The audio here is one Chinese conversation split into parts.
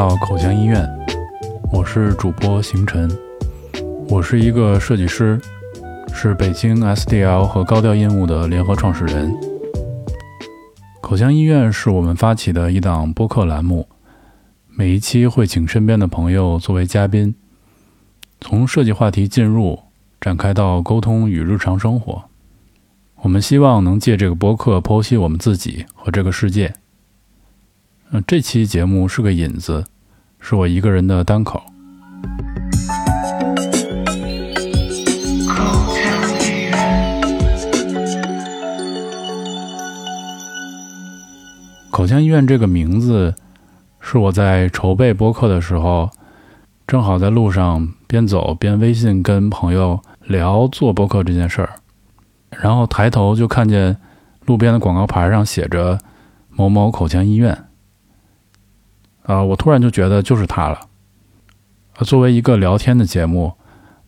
到口腔医院，我是主播行晨，我是一个设计师，是北京 SDL 和高调音物的联合创始人。口腔医院是我们发起的一档播客栏目，每一期会请身边的朋友作为嘉宾，从设计话题进入，展开到沟通与日常生活。我们希望能借这个播客剖析我们自己和这个世界。嗯，这期节目是个引子，是我一个人的单口。口腔医院这个名字是我在筹备播客的时候，正好在路上边走边微信跟朋友聊做播客这件事儿，然后抬头就看见路边的广告牌上写着“某某口腔医院”。啊，我突然就觉得就是他了。作为一个聊天的节目，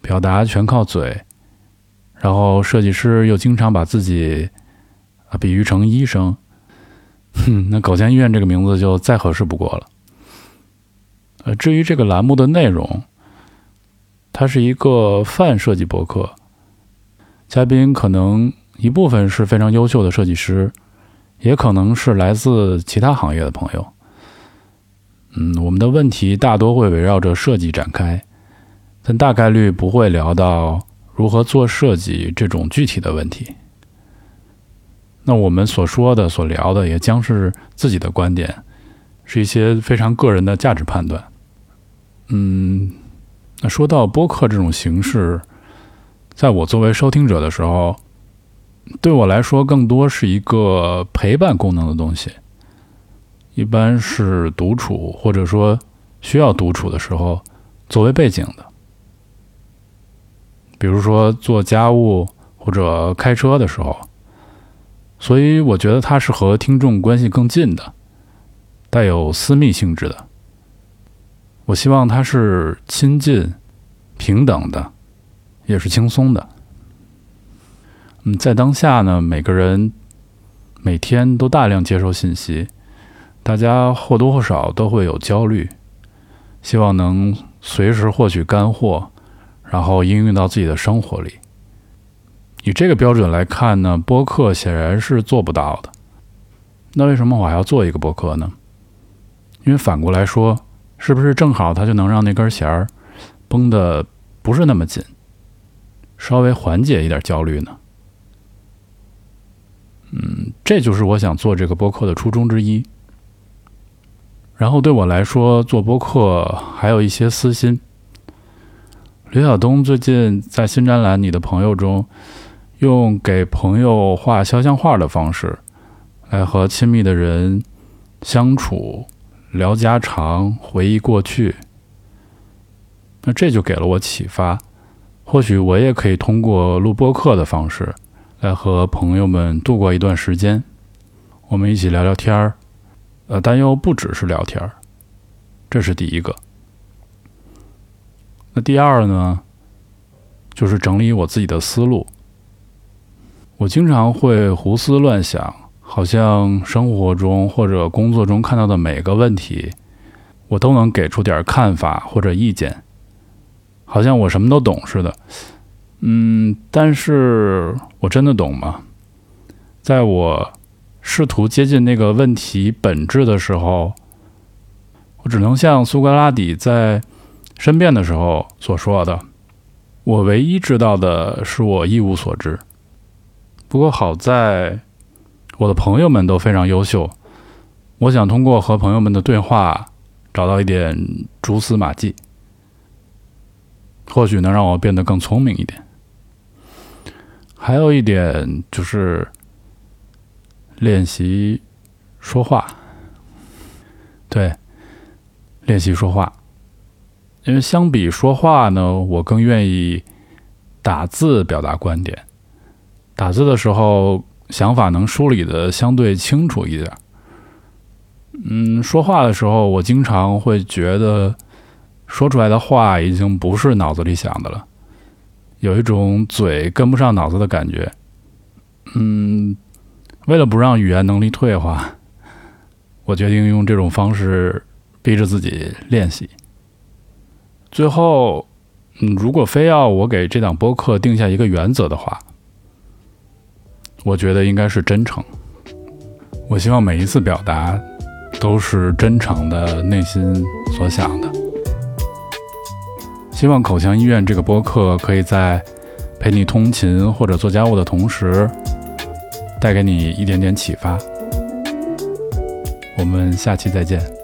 表达全靠嘴，然后设计师又经常把自己啊比喻成医生，哼，那口腔医院这个名字就再合适不过了。呃，至于这个栏目的内容，它是一个泛设计博客，嘉宾可能一部分是非常优秀的设计师，也可能是来自其他行业的朋友。嗯，我们的问题大多会围绕着设计展开，但大概率不会聊到如何做设计这种具体的问题。那我们所说的、所聊的，也将是自己的观点，是一些非常个人的价值判断。嗯，那说到播客这种形式，在我作为收听者的时候，对我来说更多是一个陪伴功能的东西。一般是独处，或者说需要独处的时候，作为背景的。比如说做家务或者开车的时候，所以我觉得它是和听众关系更近的，带有私密性质的。我希望它是亲近、平等的，也是轻松的。嗯，在当下呢，每个人每天都大量接收信息。大家或多或少都会有焦虑，希望能随时获取干货，然后应用到自己的生活里。以这个标准来看呢，播客显然是做不到的。那为什么我还要做一个播客呢？因为反过来说，是不是正好它就能让那根弦儿绷得不是那么紧，稍微缓解一点焦虑呢？嗯，这就是我想做这个播客的初衷之一。然后对我来说，做播客还有一些私心。刘晓东最近在新专栏《你的朋友》中，用给朋友画肖像画的方式，来和亲密的人相处、聊家常、回忆过去。那这就给了我启发，或许我也可以通过录播客的方式，来和朋友们度过一段时间，我们一起聊聊天儿。呃，但又不只是聊天儿，这是第一个。那第二呢，就是整理我自己的思路。我经常会胡思乱想，好像生活中或者工作中看到的每个问题，我都能给出点看法或者意见，好像我什么都懂似的。嗯，但是我真的懂吗？在我。试图接近那个问题本质的时候，我只能像苏格拉底在申辩的时候所说的：“我唯一知道的是我一无所知。”不过好在我的朋友们都非常优秀，我想通过和朋友们的对话找到一点蛛丝马迹，或许能让我变得更聪明一点。还有一点就是。练习说话，对，练习说话，因为相比说话呢，我更愿意打字表达观点。打字的时候，想法能梳理的相对清楚一点。嗯，说话的时候，我经常会觉得说出来的话已经不是脑子里想的了，有一种嘴跟不上脑子的感觉。嗯。为了不让语言能力退化，我决定用这种方式逼着自己练习。最后，嗯，如果非要我给这档播客定下一个原则的话，我觉得应该是真诚。我希望每一次表达都是真诚的内心所想的。希望口腔医院这个播客可以在陪你通勤或者做家务的同时，带给你一点点启发。我们下期再见。